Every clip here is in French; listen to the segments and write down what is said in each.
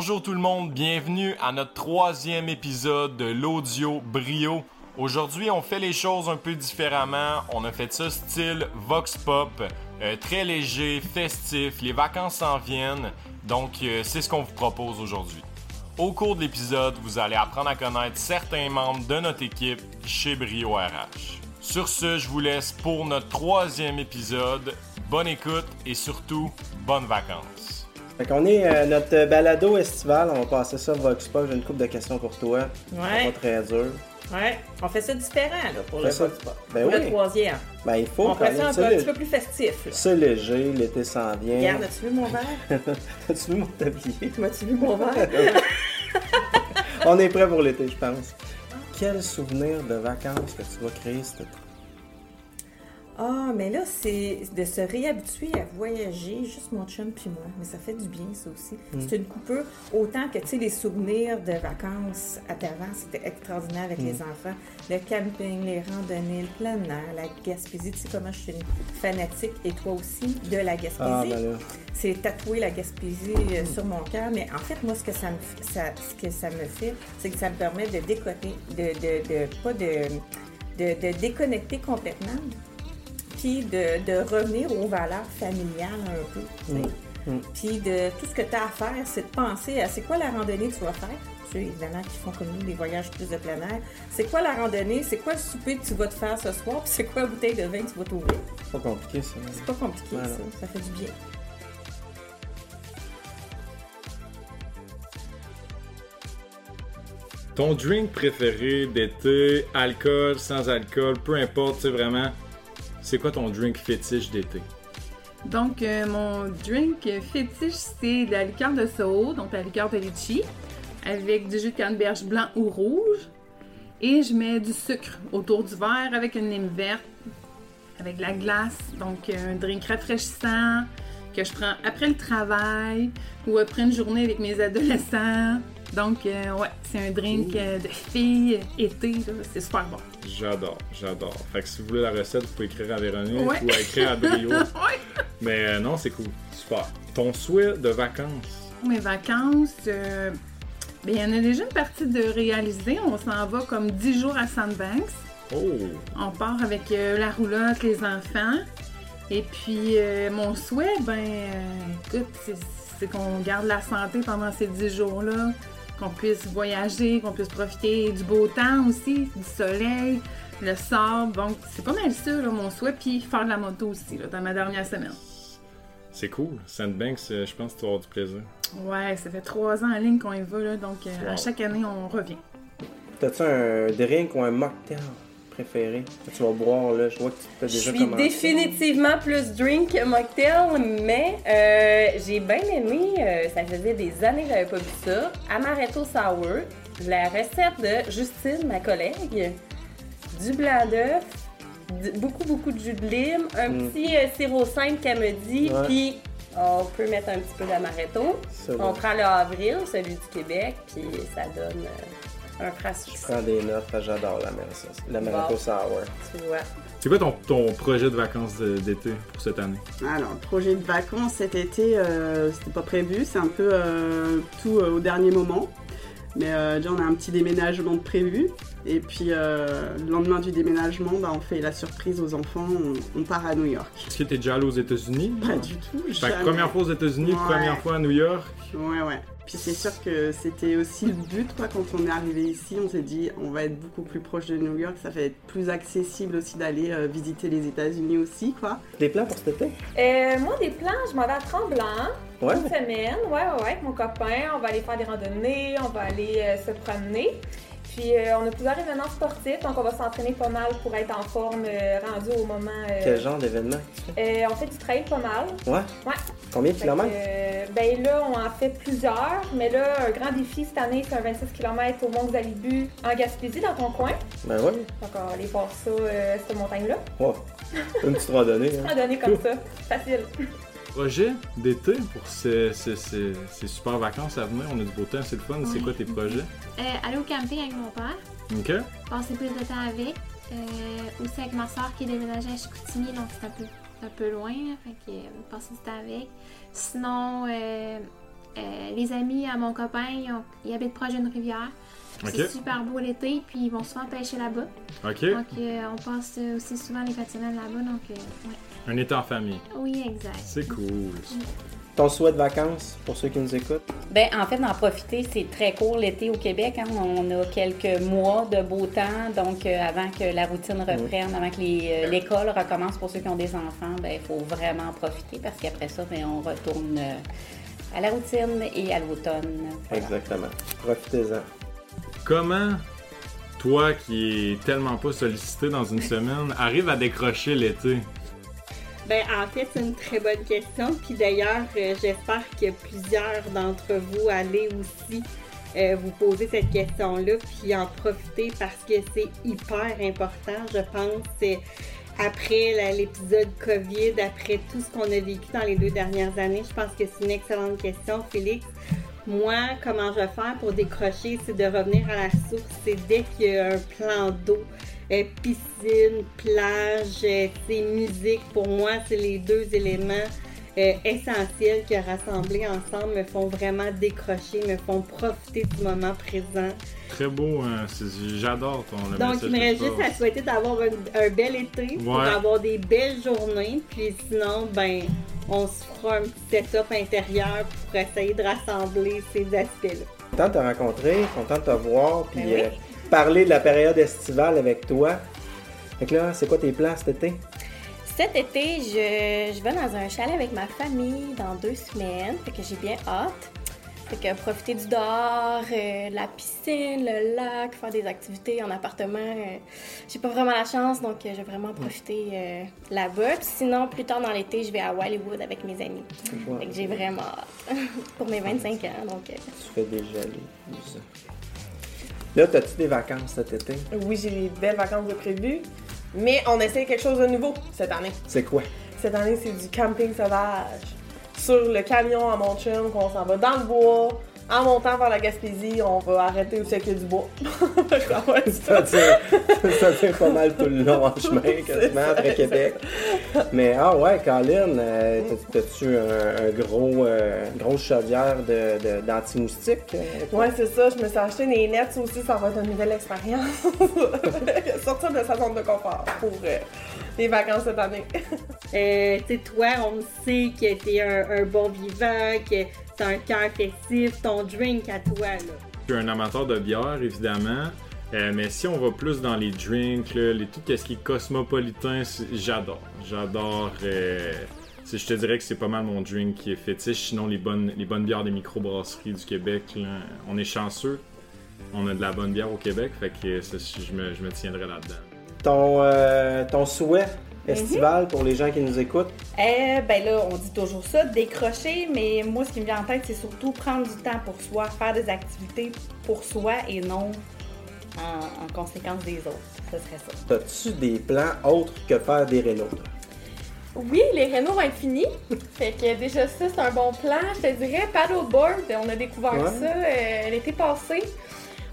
Bonjour tout le monde, bienvenue à notre troisième épisode de l'audio Brio. Aujourd'hui, on fait les choses un peu différemment. On a fait ça style Vox Pop, euh, très léger, festif. Les vacances s'en viennent, donc euh, c'est ce qu'on vous propose aujourd'hui. Au cours de l'épisode, vous allez apprendre à connaître certains membres de notre équipe chez Brio RH. Sur ce, je vous laisse pour notre troisième épisode. Bonne écoute et surtout, bonnes vacances. Fait qu'on est euh, notre balado estival, on va passer ça Vox Pop. J'ai une couple de questions pour toi. Ouais. Pas très dur. Ouais, on fait ça différent là, pour le, ça- Vox Pop. ben Pour oui. le troisième. Ben il faut On fait ça un, peu, petit peu plus festif. Là. ça léger, l'été s'en vient. Regarde, as-tu vu mon verre? As-tu vu mon tablier? M'as-tu vu mon verre? On est prêt pour l'été, je pense. Quel souvenir de vacances que tu vas créer cet été? Ah, mais là, c'est de se réhabituer à voyager, juste mon chum puis moi. Mais ça fait du bien, ça aussi. Mm. C'est une coupure. Autant que, tu sais, les souvenirs de vacances à d'avant, c'était extraordinaire avec Mm. les enfants. Le camping, les randonnées, le plein air, la Gaspésie. Tu sais comment je suis une fanatique, et toi aussi, de la Gaspésie. Ah, ben là. c'est tatouer la Gaspésie euh, sur mon cœur. Mais en fait, moi, ce que ça me, ça, ce que ça me fait, c'est que ça me permet de décoter, de, de, de- pas de déconnecter complètement, puis de, de revenir aux valeurs familiales un peu. Mm. Mm. Puis de tout ce que tu as à faire, c'est de penser à c'est quoi la randonnée que tu vas faire. Ceux, évidemment, qui font comme nous des voyages plus de plein air. C'est quoi la randonnée? C'est quoi le souper que tu vas te faire ce soir? Puis c'est quoi la bouteille de vin que tu vas t'ouvrir? C'est pas compliqué ça. C'est pas compliqué, Voilà. ça. Ça fait du bien. Ton drink préféré d'été, alcool, sans alcool, peu importe, c'est vraiment. C'est quoi ton drink fétiche d'été? Donc, euh, mon drink fétiche, c'est de la liqueur de Soho, donc la liqueur de litchi, avec du jus de canneberge blanc ou rouge. Et je mets du sucre autour du verre avec une lime verte, avec de la glace. Donc, euh, un drink rafraîchissant que je prends après le travail ou après une journée avec mes adolescents. Donc, euh, ouais, c'est un drink euh, de filles été, là, c'est super bon. J'adore, j'adore. Fait que si vous voulez la recette, vous pouvez écrire à Véronique Ouais. ou à écrire à Brio. Ouais. Mais euh, non, c'est cool. Super. Ton souhait de vacances? Mes vacances, euh, ben, il y en a déjà une partie de réaliser. On s'en va comme 10 jours à Sandbanks. Oh! On part avec euh, la roulotte, les enfants. Et puis, euh, mon souhait, ben, euh, écoute, c'est- c'est qu'on garde la santé pendant ces 10 jours-là, qu'on puisse voyager, qu'on puisse profiter du beau temps aussi, du soleil, le sable. Donc, c'est pas mal ça, là, mon souhait. Puis, faire de la moto aussi, là, dans ma dernière semaine. C'est cool. Sandbanks, euh, je pense que tu vas avoir du plaisir. Ouais, ça fait trois ans en ligne qu'on y va, là, donc euh, Wow. à chaque année, on revient. T'as-tu un drink ou un mocktail? Préféré que tu vas boire là? Je vois que tu peux Je déjà suis commencer. définitivement plus drink que mocktail, mais euh, j'ai bien aimé, euh, ça faisait des années que j'avais pas vu ça, Amaretto Sour, la recette de Justine, ma collègue, du blanc d'œuf, beaucoup beaucoup de jus de lime, un Mm. petit euh, sirop simple qu'elle me dit, puis on peut mettre un petit peu d'amaretto. On prend le avril, celui du Québec, puis ça donne euh, un frais Je prends des notes, parce que j'adore la la Bon. Sour. tu vois. C'est quoi ton, ton projet de vacances d'été pour cette année? Alors, projet de vacances cet été, euh, c'était pas prévu, c'est un peu euh, tout euh, au dernier moment. Mais euh, déjà, on a un petit déménagement de prévu. Et puis, euh, le lendemain du déménagement, bah, on fait la surprise aux enfants, on, on part à New York. Est-ce que t'es déjà allé aux États-Unis? Pas du tout. Fait jamais. première fois aux États-Unis, Ouais. première fois à New York. Ouais, ouais. Puis c'est sûr que c'était aussi le but, quoi, quand on est arrivé ici, on s'est dit, on va être beaucoup plus proche de New York, ça va être plus accessible aussi d'aller euh, visiter les États-Unis aussi, quoi. Des plans pour cet été? Euh, moi, des plans, je m'en vais à Tremblant. Ouais. Une semaine, ouais, ouais, ouais, avec mon copain. On va aller faire des randonnées, on va aller euh, se promener. Puis euh, on a plusieurs événements sportifs, donc on va s'entraîner pas mal pour être en forme euh, rendu au moment. euh, Quel genre d'événement? On fait du trail pas mal. Ouais? Ouais. Combien de kilomètres? ben là, on en fait plusieurs, mais là, un grand défi cette année, c'est un 26 km au Mont Xalibu en Gaspésie, dans ton coin. Ben ouais. Donc on va aller voir ça, cette montagne-là. Ouais. Une petite randonnée. hein. Randonnée comme ça, facile. Projet d'été pour ces, ces- ces- ces super vacances à venir? On a du beau temps, c'est le fun. C'est quoi tes projets? Euh, aller au camping avec mon père, OK? passer plus de temps avec. Euh, aussi avec ma soeur qui est déménagée à Chicoutimi, donc c'est un peu, un peu loin, là, fait que euh, passer du temps avec. Sinon, euh, les amis à mon copain, ils, ont- ils habitent proche d'une rivière. C'est super beau l'été, puis ils vont souvent pêcher là-bas. OK. Donc, on passe aussi souvent les semaine là-bas. Donc, ouais. Un été en famille. oui, exact. C'est cool. Ton souhait de vacances, pour ceux qui nous écoutent? Ben, en fait, d'en profiter, c'est très court l'été au Québec. hein. On a quelques mois de beau temps, donc euh, avant que la routine reprenne, avant que les, euh, l'école recommence pour ceux qui ont des enfants, ben, il faut vraiment en profiter parce qu'après ça, ben, on retourne euh, à la routine et à l'automne. Voilà. Exactement. Profitez-en. Comment toi qui est tellement pas sollicité dans une semaine arrive à décrocher l'été? Ben, en fait, c'est une très bonne question. Puis d'ailleurs, euh, j'espère que plusieurs d'entre vous allez aussi euh, vous poser cette question-là, puis en profiter parce que c'est hyper important, je pense. c'est après la- l'épisode COVID, après tout ce qu'on a vécu dans les deux dernières années, je pense que c'est une excellente question, Félix. Moi, comment je vais faire pour décrocher, c'est de revenir à la source. C'est dès qu'il y a un plan d'eau, euh, piscine, plage, euh, c'est musique. Pour moi, c'est les deux éléments euh, essentiels que rassemblés ensemble me font vraiment décrocher, me font profiter du moment présent. Très beau, hein? J'adore ton le Donc, il me reste juste à souhaiter d'avoir un, un bel été, pour Ouais. avoir des belles journées. Puis sinon, ben, on se fera un petit setup intérieur pour essayer de rassembler ces aspects-là. Content de te rencontrer, content de te voir, puis Ben oui. Parler de la période estivale avec toi. Fait que là, c'est quoi tes plans cet été? Cet été, je, je vais dans un chalet avec ma famille dans deux semaines. Fait que j'ai bien hâte. Fait que profiter du dehors, euh, la piscine, le lac, faire des activités en appartement. euh, j'ai pas vraiment la chance, donc euh, je vais vraiment profiter euh, là-bas. Puis sinon, plus tard dans l'été, je vais à Hollywood avec mes amis. Fait que j'ai vraiment hâte pour mes 25 ans. Donc, euh, Tu fais déjà les ça. Là, t'as-tu des vacances cet été? Oui, j'ai des belles vacances de prévues, mais on essaie quelque chose de nouveau cette année. C'est quoi? Cette année, c'est du camping sauvage. Sur le camion à mon chum, qu'on s'en va dans le bois. En montant vers la Gaspésie, on va arrêter où c'est qu'il y a du bois. Ça va être ça. Ça tire, ça tire pas mal tout le long en chemin, quasiment, après Québec. Mais, ah ouais, Colin, euh, t'as- t'as-tu un, un gros, euh, une grosse chaudière de, de- d'anti-moustique? Ouais, c'est ça. Je me suis acheté des nets aussi. Ça va être une nouvelle expérience. Sortir de sa zone de confort pour euh, les vacances cette année. Euh, tu sais, toi, on sait que t'es un, un bon vivant, que t'as un cœur festif, ton drink à toi, là. Je suis un amateur de bière, évidemment. Euh, mais si on va plus dans les drinks, là, les, tout ce qui est cosmopolitain, j'adore. J'adore. euh, je te dirais que c'est pas mal mon drink qui est fétiche. Sinon, les bonnes, les bonnes bières des microbrasseries du Québec, là, on est chanceux. On a de la bonne bière au Québec, fait que je, me, je me tiendrai là-dedans. Ton, euh, ton souhait? Estival pour les gens qui nous écoutent? Eh ben là, on dit toujours ça, décrocher, mais moi, ce qui me vient en tête, c'est surtout prendre du temps pour soi, faire des activités pour soi et non en, en conséquence des autres. Ce serait ça. T'as-tu des plans autres que faire des rénaux? toi? Oui, les Renault vont être finis. Fait que déjà ça, c'est un bon plan. Je te dirais paddleboard, on a découvert Ouais. ça euh, l'été passé.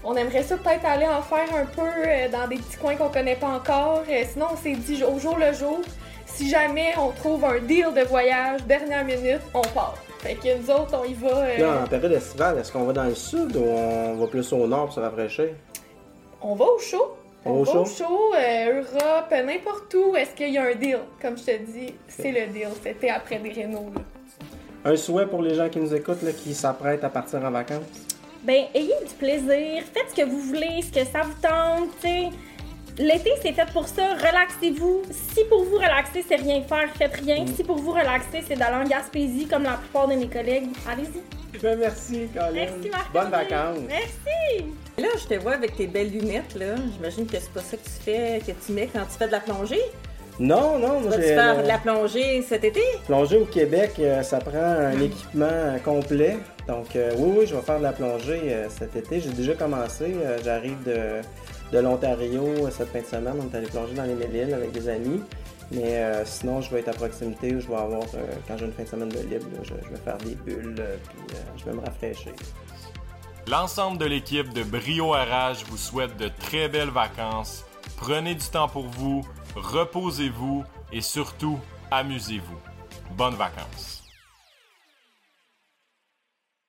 On aimerait ça peut-être aller en faire un peu euh, dans des petits coins qu'on connaît pas encore. Euh, sinon, on s'est dit au jour le jour, si jamais on trouve un deal de voyage, dernière minute, on part. Fait que nous autres, on y va. euh, Là, en période estivale, est-ce qu'on va dans le sud ou on va plus au nord pour se rafraîchir? On va au show. On On va au euh, Europe, n'importe où. Est-ce qu'il y a un deal? Comme je te dis, c'est le deal. C'était après des là. Un souhait pour les gens qui nous écoutent, là, qui s'apprêtent à partir en vacances? Ben, ayez du plaisir, faites ce que vous voulez, ce que ça vous tente, tu sais. L'été, c'est fait pour ça, relaxez-vous. Si pour vous relaxer, c'est rien faire, faites rien. Si pour vous relaxer, c'est d'aller en Gaspésie, comme la plupart de mes collègues, allez-y. Ben, merci, Colin. Merci, Marc. Bonnes vacances. Merci! Là, je te vois avec tes belles lunettes, là. J'imagine que c'est pas ça que tu fais, que tu mets quand tu fais de la plongée. Non, non, moi Vas-tu j'ai faire de la plongée cet été? plongée au Québec, euh, ça prend un équipement euh, complet. Donc euh, oui, oui, je vais faire de la plongée euh, cet été. J'ai déjà commencé. euh, J'arrive de, de l'Ontario cette fin de semaine. On est allé plonger dans les Mille-Îles avec des amis. Mais euh, sinon, je vais être à proximité où je vais avoir, euh, quand j'ai une fin de semaine de libre, là, je, je vais faire des bulles, euh, puis euh, je vais me rafraîchir. L'ensemble de l'équipe de Brio RH vous souhaite de très belles vacances. Prenez du temps pour vous, reposez-vous et surtout, amusez-vous. Bonnes vacances.